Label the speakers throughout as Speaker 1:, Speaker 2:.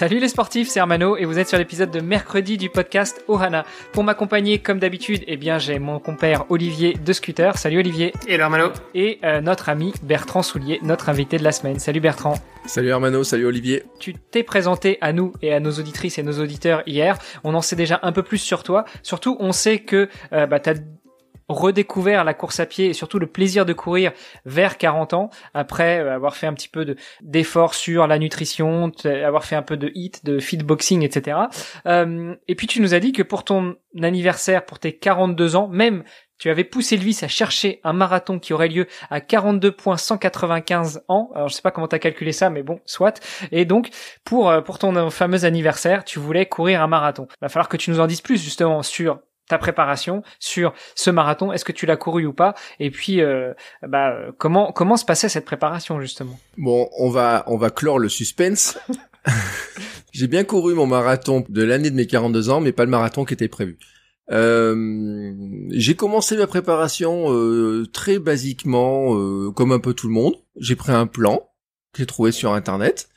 Speaker 1: Salut les sportifs, c'est Hermano et vous êtes sur l'épisode de mercredi du podcast Ohana. Pour m'accompagner comme d'habitude, eh bien j'ai mon compère Olivier de Scooter. Salut Olivier.
Speaker 2: Et Hermano.
Speaker 1: Et euh, notre ami Bertrand Soulier, notre invité de la semaine. Salut Bertrand.
Speaker 3: Salut Hermano, salut Olivier.
Speaker 1: Tu t'es présenté à nous et à nos auditrices et nos auditeurs hier. On en sait déjà un peu plus sur toi. Surtout, on sait que euh, bah, t'as redécouvert la course à pied et surtout le plaisir de courir vers 40 ans après euh, avoir fait un petit peu de d'efforts sur la nutrition, avoir fait un peu de hit, de fitboxing, etc. Euh, et puis tu nous as dit que pour ton anniversaire, pour tes 42 ans, même tu avais poussé vice à chercher un marathon qui aurait lieu à 42.195 ans. Alors je sais pas comment tu as calculé ça, mais bon, soit. Et donc pour euh, pour ton fameux anniversaire, tu voulais courir un marathon. Va falloir que tu nous en dises plus justement sur ta préparation sur ce marathon. Est-ce que tu l'as couru ou pas? Et puis, euh, bah, comment comment se passait cette préparation justement?
Speaker 3: Bon, on va on va clore le suspense. J'ai bien couru mon marathon de l'année de mes 42 ans, mais pas le marathon qui était prévu. Euh, j'ai commencé ma préparation euh, très basiquement, euh, comme un peu tout le monde. J'ai pris un plan que j'ai trouvé sur internet.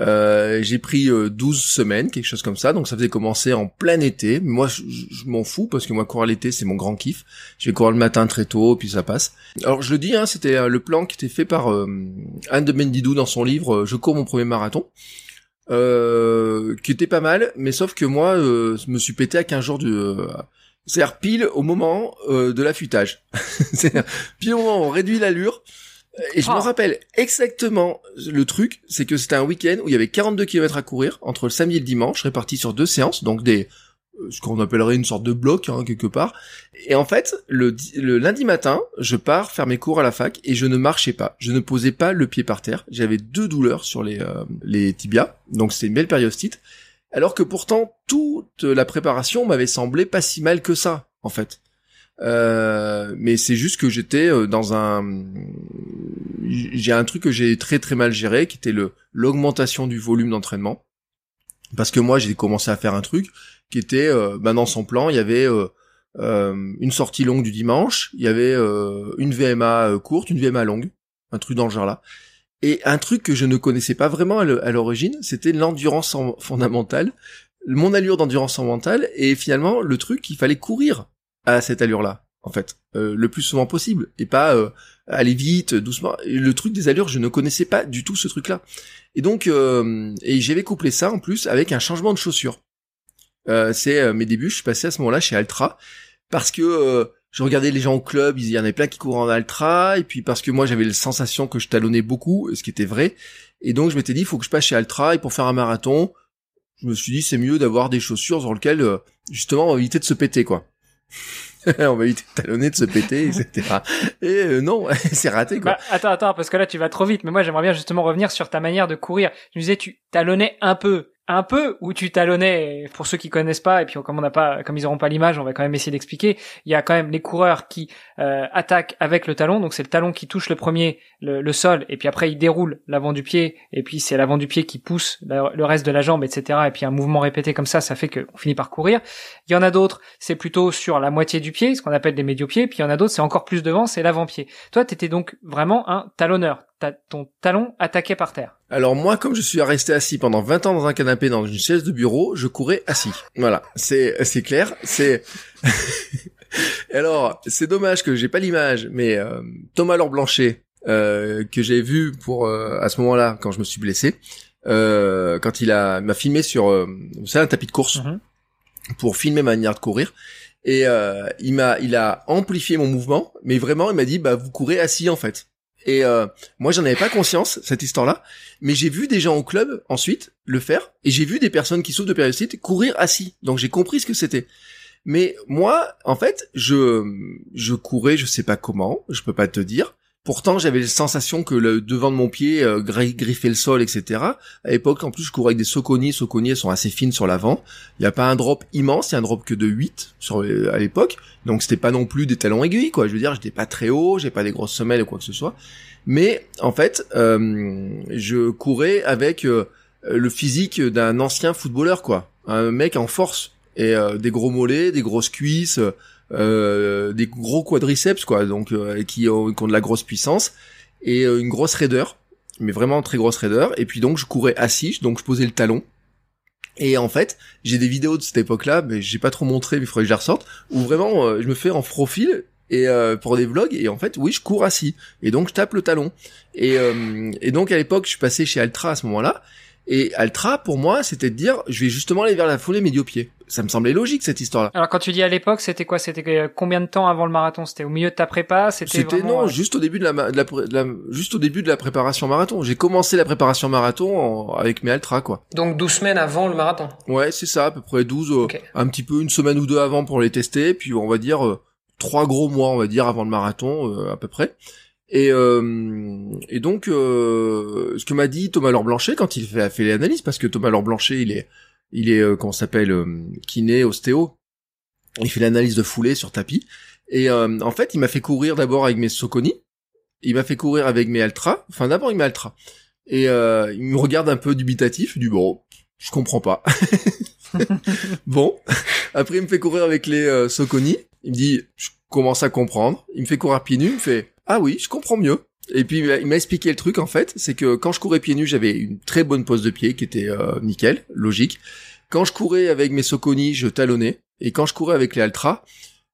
Speaker 3: Euh, j'ai pris 12 euh, semaines, quelque chose comme ça, donc ça faisait commencer en plein été. Moi, je, m'en fous parce que moi courir l'été c'est mon grand kiff. Je vais courir le matin très tôt, puis ça passe. Alors je le dis, hein, c'était euh, le plan qui était fait par Anne de Mendidou dans son livre Je cours mon premier marathon. qui était pas mal, mais sauf que moi, je me suis pété à 15 jours de... C'est-à-dire pile au moment de l'affûtage. Pile au moment où on réduit l'allure, et je me ah. rappelle exactement le truc, c'est que c'était un week-end où il y avait 42 km à courir entre le samedi et le dimanche, répartis sur deux séances, donc des euh, ce qu'on appellerait une sorte de bloc hein, quelque part. Et en fait, le, le, lundi matin, je pars faire mes cours à la fac et je ne marchais pas. Je ne posais pas le pied par terre. J'avais deux douleurs sur les, euh, les tibias, donc c'était une belle périostite. Alors que pourtant, toute la préparation m'avait semblé pas si mal que ça, en fait. Euh, mais c'est juste que j'étais euh, dans un j'ai un truc que j'ai très très mal géré qui était le l'augmentation du volume d'entraînement. Parce que moi j'ai commencé à faire un truc qui était euh, ben dans son plan il y avait euh, une sortie longue du dimanche il y avait une VMA courte une VMA longue un truc dans le genre là et un truc que je ne connaissais pas vraiment à l'origine c'était l'endurance fondamentale mon allure d'endurance fondamentale et finalement le truc qu'il fallait courir à cette allure-là, en fait, euh, le plus souvent possible, et pas euh, aller vite, doucement. Le truc des allures, je ne connaissais pas du tout ce truc-là. Et donc, euh, et j'avais couplé ça en plus avec un changement de chaussures. c'est mes débuts, je suis passé à ce moment-là chez Altra parce que je regardais les gens au club, il y en avait plein qui couraient en Altra, et puis parce que moi j'avais la sensation que je talonnais beaucoup, ce qui était vrai, et donc je m'étais dit il faut que je passe chez Altra et pour faire un marathon, je me suis dit c'est mieux d'avoir des chaussures dans lesquelles justement éviter de se péter quoi. on va de talonner, de se péter, etc. Et euh, non, c'est raté quoi.
Speaker 1: Bah, attends, attends, parce que là tu vas trop vite. Mais moi j'aimerais bien justement revenir sur ta manière de courir. Tu disais tu talonnais un peu un peu où tu talonnais pour ceux qui connaissent pas et puis comme on n'a pas comme ils auront pas l'image on va quand même essayer d'expliquer. Il y a quand même les coureurs qui euh, attaquent avec le talon. Donc c'est le talon qui touche le premier le, sol et puis après il déroule l'avant du pied et puis c'est l'avant du pied qui pousse le, reste de la jambe etc et puis un mouvement répété comme ça ça fait qu'on finit par courir. Il y en a d'autres c'est plutôt sur la moitié du pied ce qu'on appelle des médio-pieds. Puis il y en a d'autres c'est encore plus devant c'est l'avant-pied. Toi t'étais donc vraiment un talonneur ton talon attaqué par terre.
Speaker 3: Alors moi, comme je suis resté assis pendant 20 ans dans un canapé dans une chaise de bureau, je courais assis. Voilà, c'est c'est clair. C'est alors c'est dommage que j'ai pas l'image, mais euh, Thomas Laure Blanchet euh, que j'ai vu pour euh, à ce moment-là quand je me suis blessé, quand il a m'a filmé sur c'est un tapis de course mhm. pour filmer ma manière de courir. Et il m'a, il a amplifié mon mouvement, mais vraiment, il m'a dit, bah vous courez assis en fait. Et euh, moi, j'en avais pas conscience cette histoire-là, mais j'ai vu des gens au club ensuite le faire, et j'ai vu des personnes qui souffrent de périostite courir assis. Donc j'ai compris ce que c'était. Mais moi, en fait, je je courais, je sais pas comment, je peux pas te dire, Pourtant, j'avais la sensation que le devant de mon pied euh, griffait le sol, etc. À l'époque, en plus, je courais avec des Soconi. Soconi, sont assez fines sur l'avant. Il n'y a pas un drop immense, il y a un drop que de 8 sur, euh, à l'époque. Donc, c'était pas non plus des talons aiguilles, quoi. Je veux dire, j'étais pas très haut, j'ai pas des grosses semelles ou quoi que ce soit. Mais, en fait, euh, je courais avec euh, le physique d'un ancien footballeur, quoi. Un mec en force. Et des gros mollets, des grosses cuisses euh, des gros quadriceps quoi, donc euh, qui, ont, qui, ont, de la grosse puissance et euh, une grosse raideur, mais vraiment très grosse raideur. Et puis donc je courais assis, donc je posais le talon. Et en fait, j'ai des vidéos de cette époque-là, mais j'ai pas trop montré, mais il faudrait que je les ressorte, où vraiment je me fais en profil et pour des vlogs et en fait oui je cours assis et donc je tape le talon et, et donc à l'époque je suis passé chez Altra à ce moment-là et Altra, pour moi, c'était de dire, je vais justement aller vers la foulée médio-pied. Ça me semblait logique cette histoire-là.
Speaker 1: Alors quand tu dis à l'époque, c'était quoi? C'était euh, combien de temps avant le marathon? C'était au milieu de ta prépa?
Speaker 3: C'était non, euh, juste au début de la, de la, juste au début de la préparation marathon. J'ai commencé la préparation marathon avec mes Altra, quoi.
Speaker 2: Donc 12 semaines avant le marathon?
Speaker 3: Ouais, c'est ça, à peu près 12, euh, un petit peu une semaine ou deux avant pour les tester, puis on va dire trois gros mois, on va dire avant le marathon à peu près. Et, euh, et donc, euh, ce que m'a dit Thomas Laure Blanchet quand il fait, a fait l'analyse, parce que Thomas Laure Blanchet, il est, il est, euh, comment s'appelle, euh, kiné, ostéo. Il fait l'analyse de foulée sur tapis. Et euh, en fait, il m'a fait courir d'abord avec mes Soconi. Il m'a fait courir avec mes Altra. Enfin, d'abord, il m'a Altra. Et il me regarde un peu dubitatif. Du bon, je comprends pas. bon. Après, il me fait courir avec les Soconi. Il me dit, je commence à comprendre. Il me fait courir pieds nus. Il me fait, ah oui, je comprends mieux. Et puis il m'a expliqué le truc en fait, c'est que quand je courais pieds nus, j'avais une très bonne pose de pied qui était euh, nickel, logique. Quand je courais avec mes Soconi, je talonnais, et quand je courais avec les Altra,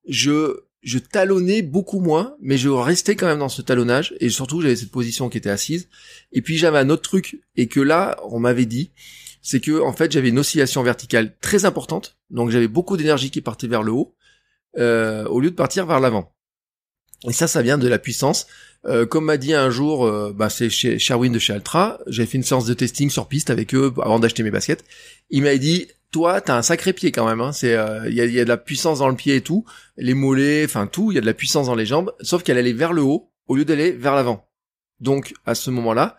Speaker 3: je talonnais beaucoup moins, mais je restais quand même dans ce talonnage, et surtout j'avais cette position qui était assise. Et puis j'avais un autre truc, et que là on m'avait dit, c'est que en fait j'avais une oscillation verticale très importante, donc j'avais beaucoup d'énergie qui partait vers le haut, euh, au lieu de partir vers l'avant. Et ça, ça vient de la puissance. Euh, comme m'a dit un jour, euh, bah, c'est chez Sherwin de chez Altra, j'avais fait une séance de testing sur piste avec eux avant d'acheter mes baskets. Il m'a dit, toi, t'as un sacré pied quand même. Hein. C'est, euh, il y, a, y, a, de la puissance dans le pied et tout, les mollets, enfin tout, il y a de la puissance dans les jambes, sauf qu'elle allait vers le haut au lieu d'aller vers l'avant. Donc à ce moment-là,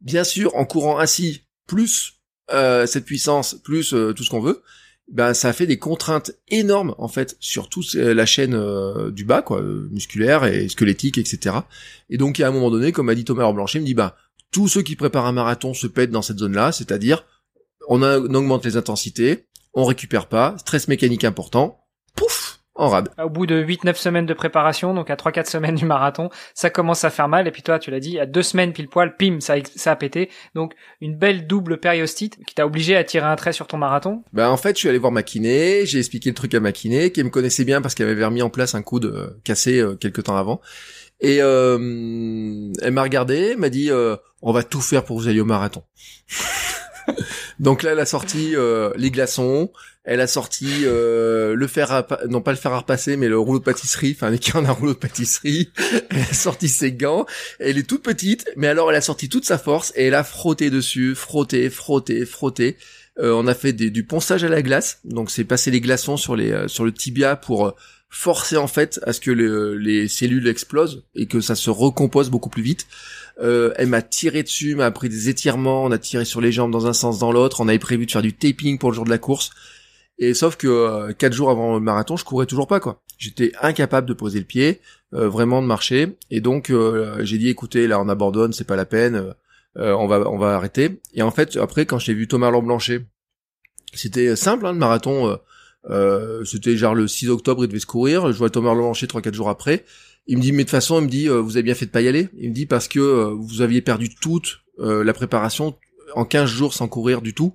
Speaker 3: bien sûr, en courant ainsi, plus cette puissance, plus tout ce qu'on veut, ben ça a fait des contraintes énormes en fait sur toute euh, la chaîne euh, du bas quoi euh, musculaire et squelettique etc et donc à un moment donné comme a dit Thomas Blanchet il me dit bah tous ceux qui préparent un marathon se pètent dans cette zone là c'est-à-dire on, on augmente les intensités on récupère pas stress mécanique important en.
Speaker 1: Au bout de 8-9 semaines de préparation, donc à 3-4 semaines du marathon, ça commence à faire mal. Et puis toi, tu l'as dit, à deux semaines pile poil, pim, ça, ça a pété. Donc une belle double périostite qui t'a obligé à tirer un trait sur ton marathon.
Speaker 3: Ben en fait, je suis allé voir ma kiné, j'ai expliqué le truc à ma kiné, qui me connaissait bien parce qu'elle avait remis en place un coup de euh, cassé euh, quelques temps avant. Et euh, elle m'a regardé, m'a dit, euh, on va tout faire pour que vous ayez au marathon. Donc là, elle a sorti euh, les glaçons, elle a sorti euh, le fer à non pas le fer à repasser, mais le rouleau de pâtisserie, enfin l'équivalent d'un rouleau de pâtisserie. Elle a sorti ses gants. Elle est toute petite, mais alors elle a sorti toute sa force et elle a frotté dessus, frotté, frotté, frotté. Euh, on a fait du ponçage à la glace, donc c'est passer les glaçons sur les sur le tibia pour forcer en fait à ce que les cellules explosent et que ça se recompose beaucoup plus vite. Euh, elle m'a tiré dessus, m'a pris des étirements, on a tiré sur les jambes dans un sens, dans l'autre. On avait prévu de faire du taping pour le jour de la course. Et sauf que euh, quatre jours avant le marathon, je courais toujours pas quoi. J'étais incapable de poser le pied, euh, vraiment de marcher. Et donc j'ai dit écoutez, là on abandonne, c'est pas la peine, on va on va arrêter. Et en fait après quand j'ai vu Thomas Blanchet, c'était simple hein, le marathon. C'était genre le 6 octobre, il devait se courir. Je vois Thomas trois quatre jours après. Il me dit, mais de toute façon, il me dit, euh, vous avez bien fait de pas y aller. Il me dit parce que euh, vous aviez perdu toute euh, la préparation en 15 jours sans courir du tout.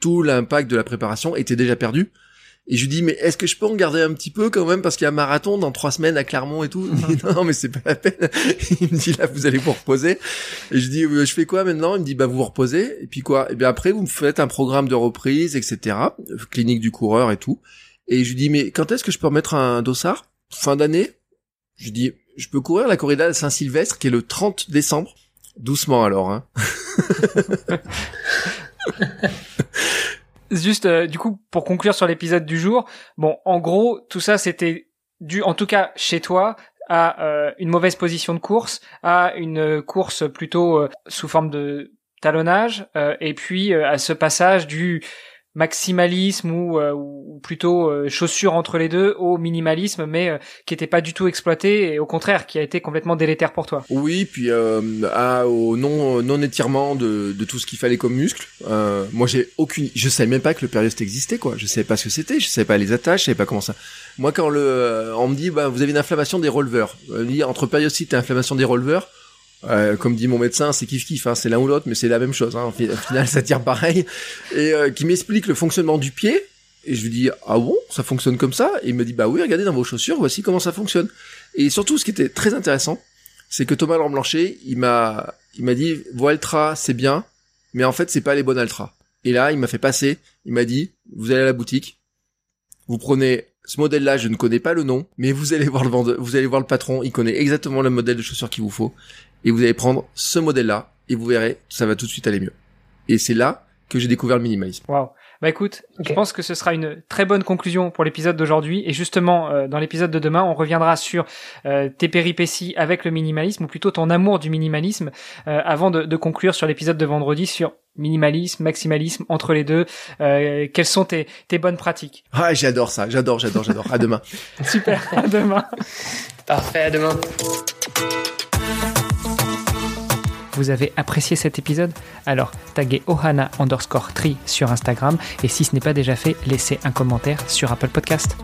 Speaker 3: Tout l'impact de la préparation était déjà perdu. Et je lui dis, mais est-ce que je peux en garder un petit peu quand même parce qu'il y a un marathon dans trois semaines à Clermont et tout? Il me dit, non, mais c'est pas la peine. Il me dit, là, vous allez vous reposer. Et je dis, je fais quoi maintenant? Il me dit, bah vous vous reposez. Et puis quoi? Et bien après, vous me faites un programme de reprise, etc. Clinique du coureur et tout. Et je lui dis, mais quand est-ce que je peux remettre un dossard? Fin d'année? Je dis, je peux courir la corrida de Saint-Sylvestre qui est le 30 décembre. Doucement alors, hein.
Speaker 1: Juste, euh, du coup, pour conclure sur l'épisode du jour, bon, en gros, tout ça, c'était dû, en tout cas, chez toi, à une mauvaise position de course, à une course plutôt sous forme de talonnage, et puis à ce passage du maximalisme ou, euh, ou plutôt euh, chaussure entre les deux au minimalisme mais euh, qui était pas du tout exploité et au contraire qui a été complètement délétère pour toi.
Speaker 3: Oui, puis à, au non non étirement de, de tout ce qu'il fallait comme muscle. moi j'ai aucune je savais même pas que le période existait quoi. Je savais pas ce que c'était, je savais pas les attaches, je savais pas comment ça. Moi quand le on me dit bah vous avez une inflammation des releveurs. entre périostite et inflammation des releveurs euh, comme dit mon médecin, c'est kiff kiff, hein, c'est l'un ou l'autre, mais c'est la même chose. Hein, au final, ça tire pareil. Et euh, qui m'explique le fonctionnement du pied. Et je lui dis ah bon, ça fonctionne comme ça? Et il me dit bah oui, regardez dans vos chaussures, voici comment ça fonctionne. Et surtout, ce qui était très intéressant, c'est que Thomas Lamblanchet, il m'a, il m'a dit Voaltra, c'est bien, mais en fait, c'est pas les bonnes Altra. Et là, il m'a fait passer. Il m'a dit vous allez à la boutique, vous prenez ce modèle-là, je ne connais pas le nom, mais vous allez voir le vendeur, vous allez voir le patron, il connaît exactement le modèle de chaussures qu'il vous faut et vous allez prendre ce modèle-là et vous verrez, ça va tout de suite aller mieux. Et c'est là que j'ai découvert le minimalisme.
Speaker 1: Wow. Bah écoute, je pense que ce sera une très bonne conclusion pour l'épisode d'aujourd'hui. Et justement, euh, dans l'épisode de demain, on reviendra sur euh, tes péripéties avec le minimalisme, ou plutôt ton amour du minimalisme, euh, avant de, de, conclure sur l'épisode de vendredi sur minimalisme, maximalisme, entre les deux. quelles sont tes, tes bonnes pratiques?
Speaker 3: Ah, j'adore ça, j'adore, j'adore, j'adore. À demain.
Speaker 1: Super, à demain.
Speaker 2: Parfait, à demain
Speaker 1: vous avez apprécié cet épisode, alors taguez ohana underscore tree sur Instagram et si ce n'est pas déjà fait, laissez un commentaire sur Apple Podcast.